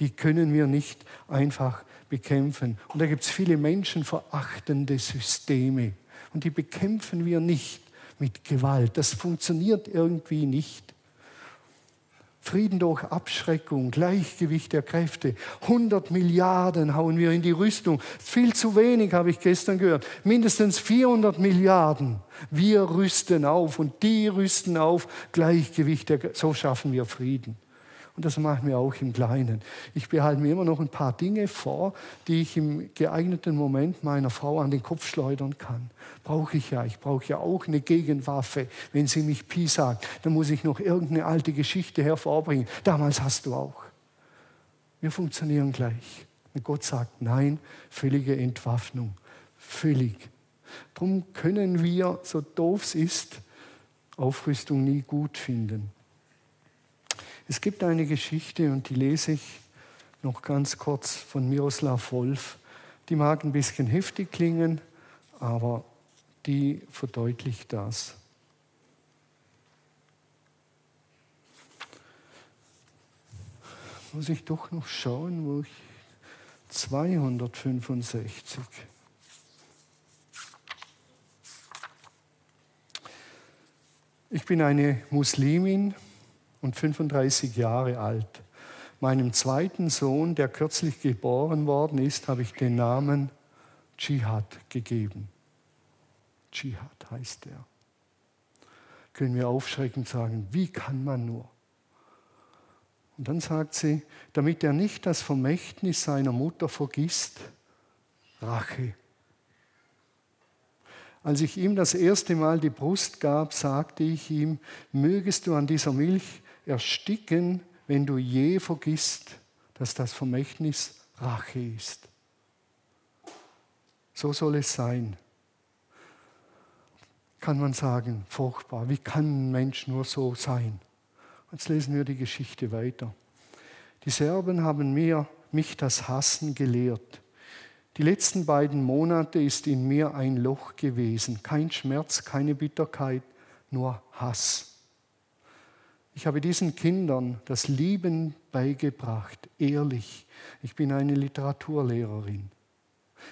Die können wir nicht einfach bekämpfen. Und da gibt es viele menschenverachtende Systeme. Und die bekämpfen wir nicht mit Gewalt. Das funktioniert irgendwie nicht. Frieden durch Abschreckung, Gleichgewicht der Kräfte. 100 Milliarden hauen wir in die Rüstung. Viel zu wenig, habe ich gestern gehört. Mindestens 400 Milliarden. Wir rüsten auf und die rüsten auf. Gleichgewicht, der, so schaffen wir Frieden. Und das machen wir auch im Kleinen. Ich behalte mir immer noch ein paar Dinge vor, die ich im geeigneten Moment meiner Frau an den Kopf schleudern kann. Brauche ich ja. Ich brauche ja auch eine Gegenwaffe. Wenn sie mich Pi sagt, dann muss ich noch irgendeine alte Geschichte hervorbringen. Damals hast du auch. Wir funktionieren gleich. Und Gott sagt nein, völlige Entwaffnung. Völlig. Darum können wir, so doof es ist, Aufrüstung nie gut finden. Es gibt eine Geschichte und die lese ich noch ganz kurz von Miroslav Wolf. Die mag ein bisschen heftig klingen, aber die verdeutlicht das. Muss ich doch noch schauen, wo ich 265. Ich bin eine Muslimin und 35 Jahre alt. Meinem zweiten Sohn, der kürzlich geboren worden ist, habe ich den Namen Dschihad gegeben. Dschihad heißt er. Können wir aufschreckend sagen, wie kann man nur? Und dann sagt sie, damit er nicht das Vermächtnis seiner Mutter vergisst, Rache. Als ich ihm das erste Mal die Brust gab, sagte ich ihm, mögest du an dieser Milch ersticken, wenn du je vergisst, dass das Vermächtnis Rache ist. So soll es sein. Kann man sagen, furchtbar, wie kann ein Mensch nur so sein? Jetzt lesen wir die Geschichte weiter. Die Serben haben mir, mich das Hassen gelehrt. Die letzten beiden Monate ist in mir ein Loch gewesen. Kein Schmerz, keine Bitterkeit, nur Hass. Ich habe diesen Kindern das Lieben beigebracht, ehrlich. Ich bin eine Literaturlehrerin.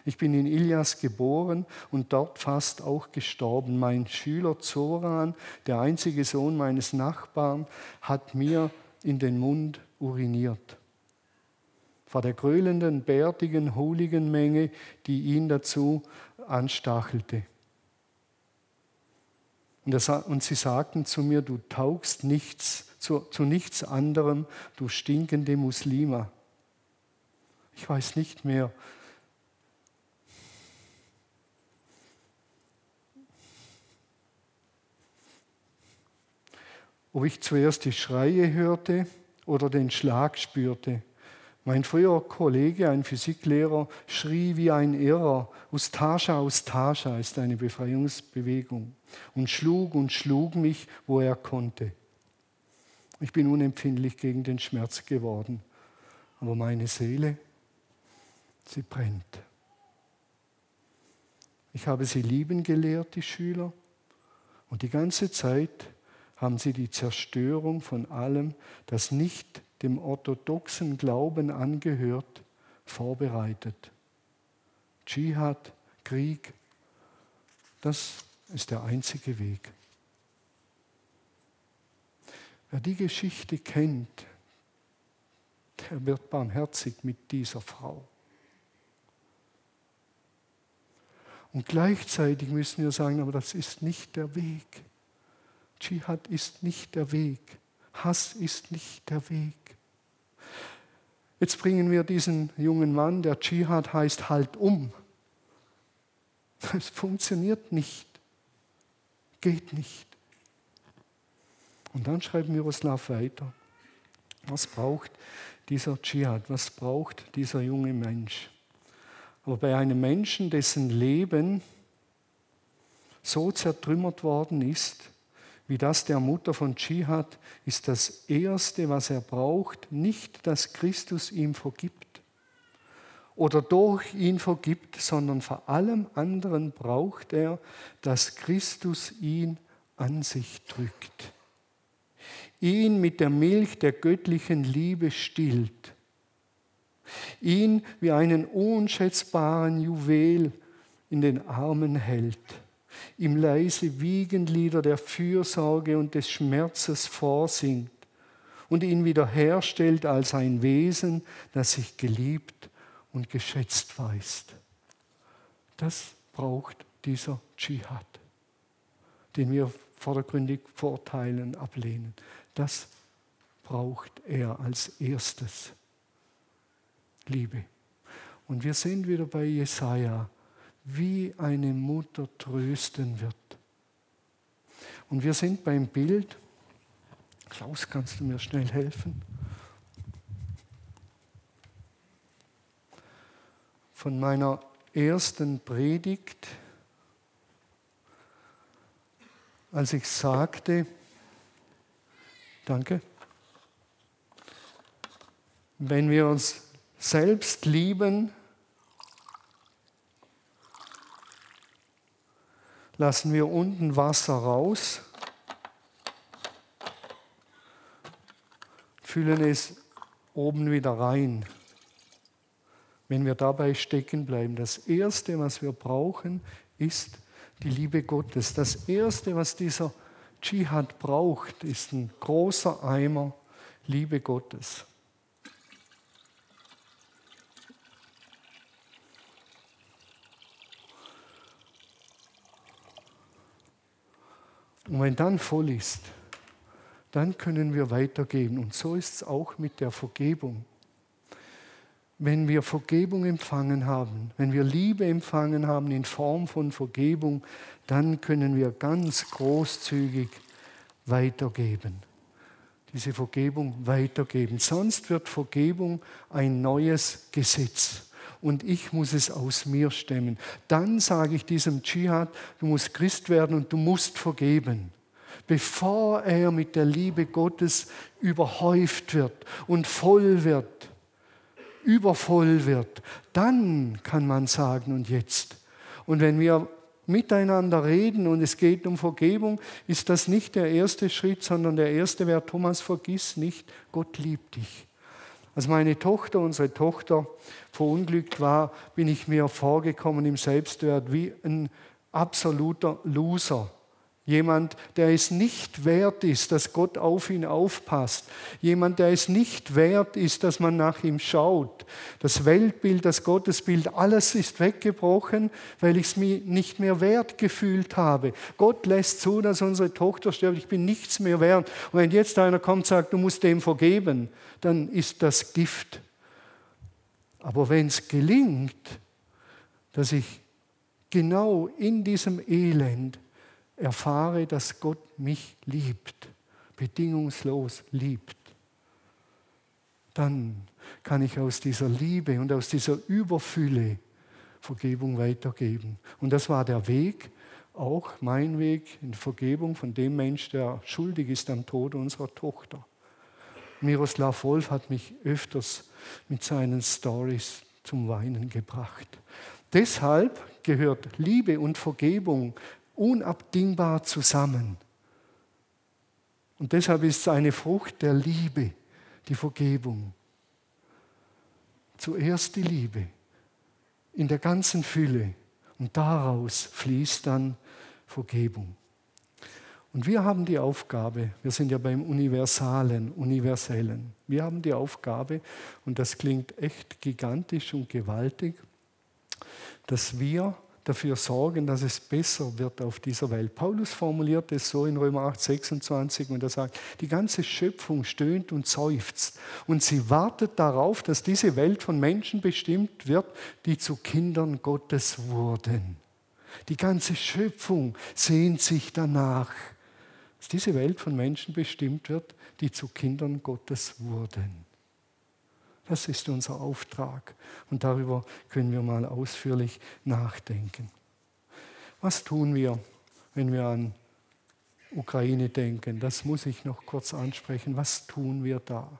Ich bin in Ilias geboren und dort fast auch gestorben. Mein Schüler Zoran, der einzige Sohn meines Nachbarn, hat mir in den Mund uriniert. Vor der gröhlenden, bärtigen, hooligen Menge, die ihn dazu anstachelte. Und sie sagten zu mir, du taugst nichts, zu, zu nichts anderem, du stinkende Muslima. Ich weiß nicht mehr, ob ich zuerst die Schreie hörte oder den Schlag spürte. Mein früherer Kollege, ein Physiklehrer, schrie wie ein Irrer, Ustascha, Ustascha ist eine Befreiungsbewegung, und schlug und schlug mich, wo er konnte. Ich bin unempfindlich gegen den Schmerz geworden, aber meine Seele, sie brennt. Ich habe sie lieben gelehrt, die Schüler, und die ganze Zeit haben sie die Zerstörung von allem, das nicht dem orthodoxen Glauben angehört, vorbereitet. Dschihad, Krieg, das ist der einzige Weg. Wer die Geschichte kennt, der wird barmherzig mit dieser Frau. Und gleichzeitig müssen wir sagen, aber das ist nicht der Weg. Dschihad ist nicht der Weg. Hass ist nicht der Weg. Jetzt bringen wir diesen jungen Mann, der Dschihad heißt, halt um. Es funktioniert nicht. Geht nicht. Und dann schreibt Miroslav weiter. Was braucht dieser Dschihad? Was braucht dieser junge Mensch? Aber bei einem Menschen, dessen Leben so zertrümmert worden ist, wie das der Mutter von Dschihad, ist das Erste, was er braucht, nicht, dass Christus ihm vergibt oder durch ihn vergibt, sondern vor allem anderen braucht er, dass Christus ihn an sich drückt, ihn mit der Milch der göttlichen Liebe stillt, ihn wie einen unschätzbaren Juwel in den Armen hält. Ihm leise Wiegenlieder der Fürsorge und des Schmerzes vorsingt und ihn wiederherstellt als ein Wesen, das sich geliebt und geschätzt weiß. Das braucht dieser Dschihad, den wir vordergründig verurteilen, ablehnen. Das braucht er als erstes. Liebe. Und wir sind wieder bei Jesaja wie eine Mutter trösten wird. Und wir sind beim Bild. Klaus, kannst du mir schnell helfen? Von meiner ersten Predigt, als ich sagte, danke, wenn wir uns selbst lieben, lassen wir unten Wasser raus, füllen es oben wieder rein. Wenn wir dabei stecken bleiben, das Erste, was wir brauchen, ist die Liebe Gottes. Das Erste, was dieser Dschihad braucht, ist ein großer Eimer Liebe Gottes. Und wenn dann voll ist, dann können wir weitergeben. Und so ist es auch mit der Vergebung. Wenn wir Vergebung empfangen haben, wenn wir Liebe empfangen haben in Form von Vergebung, dann können wir ganz großzügig weitergeben. Diese Vergebung weitergeben. Sonst wird Vergebung ein neues Gesetz und ich muss es aus mir stemmen. Dann sage ich diesem Dschihad, du musst Christ werden und du musst vergeben bevor er mit der Liebe Gottes überhäuft wird und voll wird, übervoll wird, dann kann man sagen, und jetzt. Und wenn wir miteinander reden und es geht um Vergebung, ist das nicht der erste Schritt, sondern der erste wäre, Thomas, vergiss nicht, Gott liebt dich. Als meine Tochter, unsere Tochter, verunglückt war, bin ich mir vorgekommen im Selbstwert wie ein absoluter Loser. Jemand, der es nicht wert ist, dass Gott auf ihn aufpasst. Jemand, der es nicht wert ist, dass man nach ihm schaut. Das Weltbild, das Gottesbild, alles ist weggebrochen, weil ich es mir nicht mehr wert gefühlt habe. Gott lässt zu, dass unsere Tochter stirbt. Ich bin nichts mehr wert. Und wenn jetzt einer kommt und sagt, du musst dem vergeben, dann ist das Gift. Aber wenn es gelingt, dass ich genau in diesem Elend erfahre, dass Gott mich liebt, bedingungslos liebt, dann kann ich aus dieser Liebe und aus dieser Überfülle Vergebung weitergeben. Und das war der Weg, auch mein Weg in Vergebung von dem Mensch, der schuldig ist am Tod unserer Tochter. Miroslav Wolf hat mich öfters mit seinen Stories zum Weinen gebracht. Deshalb gehört Liebe und Vergebung unabdingbar zusammen. Und deshalb ist es eine Frucht der Liebe, die Vergebung. Zuerst die Liebe in der ganzen Fülle und daraus fließt dann Vergebung. Und wir haben die Aufgabe, wir sind ja beim Universalen, Universellen, wir haben die Aufgabe, und das klingt echt gigantisch und gewaltig, dass wir dafür sorgen, dass es besser wird auf dieser Welt. Paulus formuliert es so in Römer 8, 26 und er sagt, die ganze Schöpfung stöhnt und seufzt und sie wartet darauf, dass diese Welt von Menschen bestimmt wird, die zu Kindern Gottes wurden. Die ganze Schöpfung sehnt sich danach, dass diese Welt von Menschen bestimmt wird, die zu Kindern Gottes wurden. Das ist unser Auftrag. Und darüber können wir mal ausführlich nachdenken. Was tun wir, wenn wir an Ukraine denken? Das muss ich noch kurz ansprechen. Was tun wir da?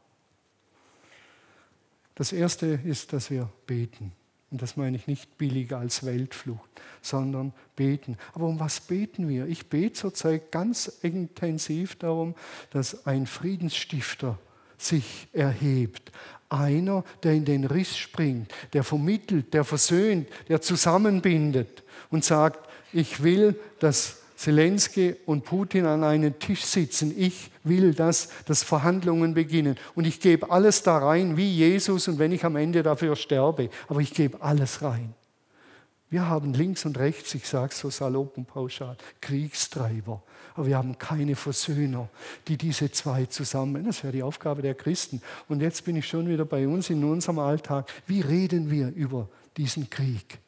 Das Erste ist, dass wir beten. Und das meine ich nicht billig als Weltflucht, sondern beten. Aber um was beten wir? Ich bete zurzeit ganz intensiv darum, dass ein Friedensstifter sich erhebt, einer, der in den Riss springt, der vermittelt, der versöhnt, der zusammenbindet und sagt, ich will, dass Zelensky und Putin an einen Tisch sitzen. Ich will, dass, dass Verhandlungen beginnen. Und ich gebe alles da rein, wie Jesus, und wenn ich am Ende dafür sterbe, aber ich gebe alles rein. Wir haben links und rechts, ich sage es so salopp und pauschal, Kriegstreiber. Aber wir haben keine Versöhner, die diese zwei zusammen, das wäre die Aufgabe der Christen. Und jetzt bin ich schon wieder bei uns in unserem Alltag. Wie reden wir über diesen Krieg?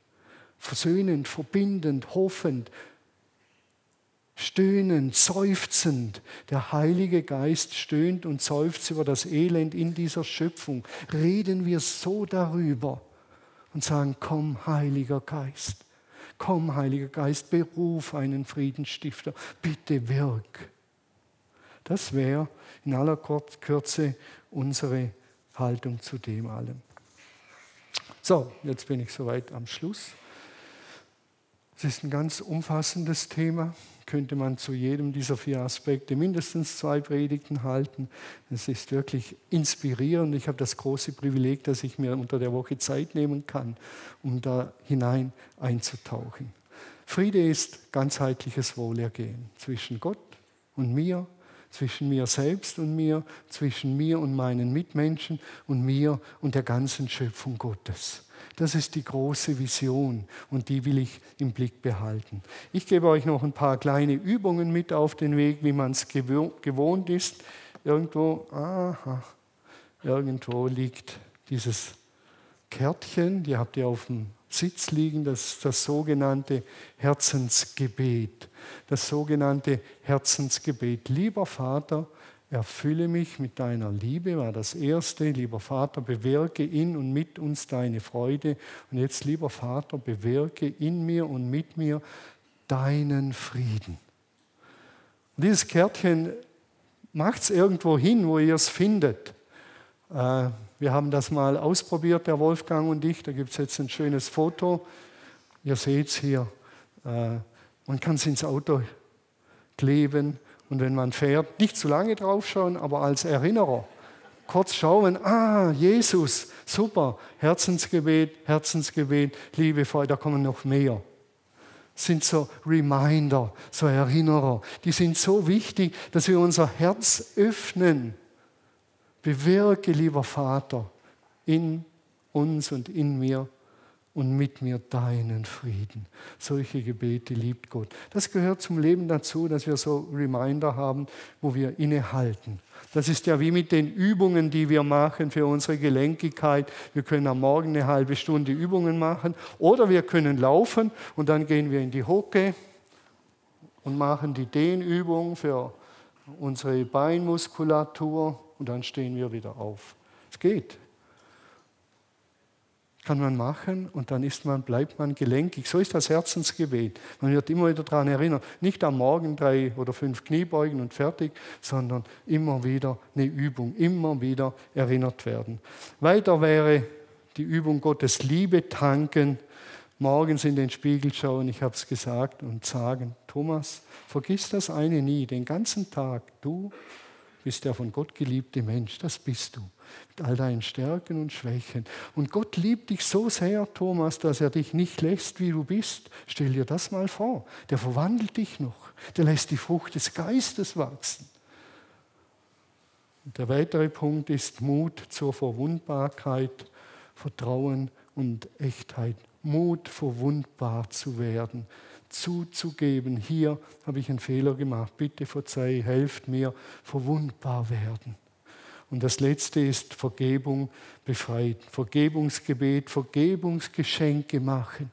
Versöhnend, verbindend, hoffend, stöhnend, seufzend. Der Heilige Geist stöhnt und seufzt über das Elend in dieser Schöpfung. Reden wir so darüber und sagen, komm, Heiliger Geist, komm, Heiliger Geist, beruf einen Friedensstifter, bitte wirk. Das wäre in aller Kürze unsere Haltung zu dem allem. So, jetzt bin ich soweit am Schluss. Es ist ein ganz umfassendes Thema. Könnte man zu jedem dieser vier Aspekte mindestens zwei Predigten halten. Es ist wirklich inspirierend. Ich habe das große Privileg, dass ich mir unter der Woche Zeit nehmen kann, um da hinein einzutauchen. Friede ist ganzheitliches Wohlergehen zwischen Gott und mir, zwischen mir selbst und mir, zwischen mir und meinen Mitmenschen und mir und der ganzen Schöpfung Gottes. Das ist die große Vision und die will ich im Blick behalten. Ich gebe euch noch ein paar kleine Übungen mit auf den Weg, wie man es gewohnt ist. Irgendwo, aha, irgendwo liegt dieses Kärtchen, die habt ihr auf dem Sitz liegen, das ist das sogenannte Herzensgebet. Das sogenannte Herzensgebet. Lieber Vater, Erfülle mich mit deiner Liebe, war das erste. Lieber Vater, bewirke in und mit uns deine Freude. Und jetzt, lieber Vater, bewirke in mir und mit mir deinen Frieden. Und dieses Kärtchen macht es irgendwo hin, wo ihr es findet. Äh, wir haben das mal ausprobiert, der Wolfgang und ich. Da gibt es jetzt ein schönes Foto. Ihr seht es hier. Äh, man kann es ins Auto kleben und wenn man fährt, nicht zu lange draufschauen, aber als Erinnerer. Kurz schauen, ah, Jesus, super, Herzensgebet, Herzensgebet, liebevoll, da kommen noch mehr. Sind so Reminder, so Erinnerer. Die sind so wichtig, dass wir unser Herz öffnen. Bewirke, lieber Vater, in uns und in mir und mit mir deinen Frieden. Solche Gebete liebt Gott. Das gehört zum Leben dazu, dass wir so Reminder haben, wo wir innehalten. Das ist ja wie mit den Übungen, die wir machen für unsere Gelenkigkeit. Wir können am Morgen eine halbe Stunde Übungen machen oder wir können laufen und dann gehen wir in die Hocke und machen die Dehnübung für unsere Beinmuskulatur und dann stehen wir wieder auf. Es geht kann man machen und dann ist man, bleibt man gelenkig. So ist das Herzensgebet. Man wird immer wieder daran erinnern, nicht am Morgen drei oder fünf Kniebeugen und fertig, sondern immer wieder eine Übung, immer wieder erinnert werden. Weiter wäre die Übung Gottes Liebe tanken, morgens in den Spiegel schauen, ich habe es gesagt, und sagen, Thomas, vergiss das eine nie, den ganzen Tag, du bist der von Gott geliebte Mensch, das bist du mit all deinen Stärken und Schwächen. Und Gott liebt dich so sehr, Thomas, dass er dich nicht lässt, wie du bist. Stell dir das mal vor. Der verwandelt dich noch. Der lässt die Frucht des Geistes wachsen. Und der weitere Punkt ist Mut zur Verwundbarkeit, Vertrauen und Echtheit. Mut, verwundbar zu werden, zuzugeben, hier habe ich einen Fehler gemacht, bitte verzeih, helft mir, verwundbar werden. Und das letzte ist Vergebung befreit. Vergebungsgebet, Vergebungsgeschenke machen.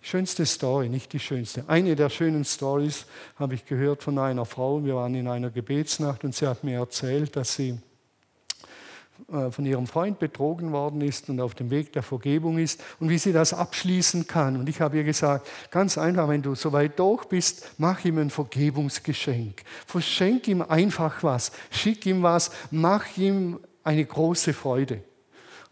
schönste Story, nicht die schönste. Eine der schönen Stories habe ich gehört von einer Frau. Wir waren in einer Gebetsnacht und sie hat mir erzählt, dass sie von ihrem Freund betrogen worden ist und auf dem Weg der Vergebung ist und wie sie das abschließen kann. Und ich habe ihr gesagt, ganz einfach, wenn du so weit durch bist, mach ihm ein Vergebungsgeschenk. Verschenk ihm einfach was, schick ihm was, mach ihm eine große Freude.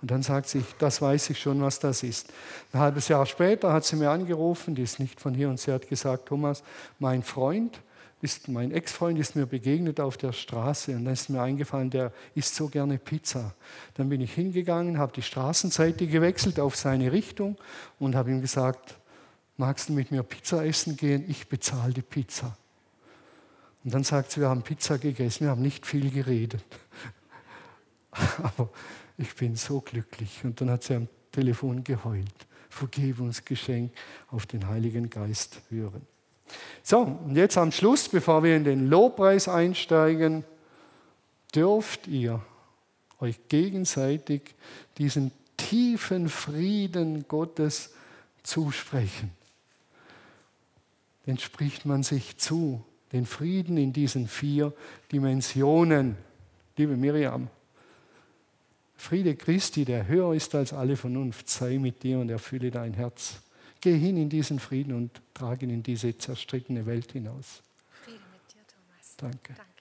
Und dann sagt sie, das weiß ich schon, was das ist. Ein halbes Jahr später hat sie mir angerufen, die ist nicht von hier, und sie hat gesagt, Thomas, mein Freund ist, mein Ex-Freund ist mir begegnet auf der Straße und dann ist mir eingefallen, der isst so gerne Pizza. Dann bin ich hingegangen, habe die Straßenseite gewechselt auf seine Richtung und habe ihm gesagt, magst du mit mir Pizza essen gehen? Ich bezahle die Pizza. Und dann sagt sie, wir haben Pizza gegessen, wir haben nicht viel geredet. Aber ich bin so glücklich. Und dann hat sie am Telefon geheult. Vergebungsgeschenk auf den Heiligen Geist hören. So, und jetzt am Schluss, bevor wir in den Lobpreis einsteigen, dürft ihr euch gegenseitig diesen tiefen Frieden Gottes zusprechen. Den spricht man sich zu, den Frieden in diesen vier Dimensionen. Liebe Miriam, Friede Christi, der höher ist als alle Vernunft, sei mit dir und erfülle dein Herz. Geh hin in diesen Frieden und trage ihn in diese zerstrittene Welt hinaus. Friede mit dir, Thomas. Danke. Danke.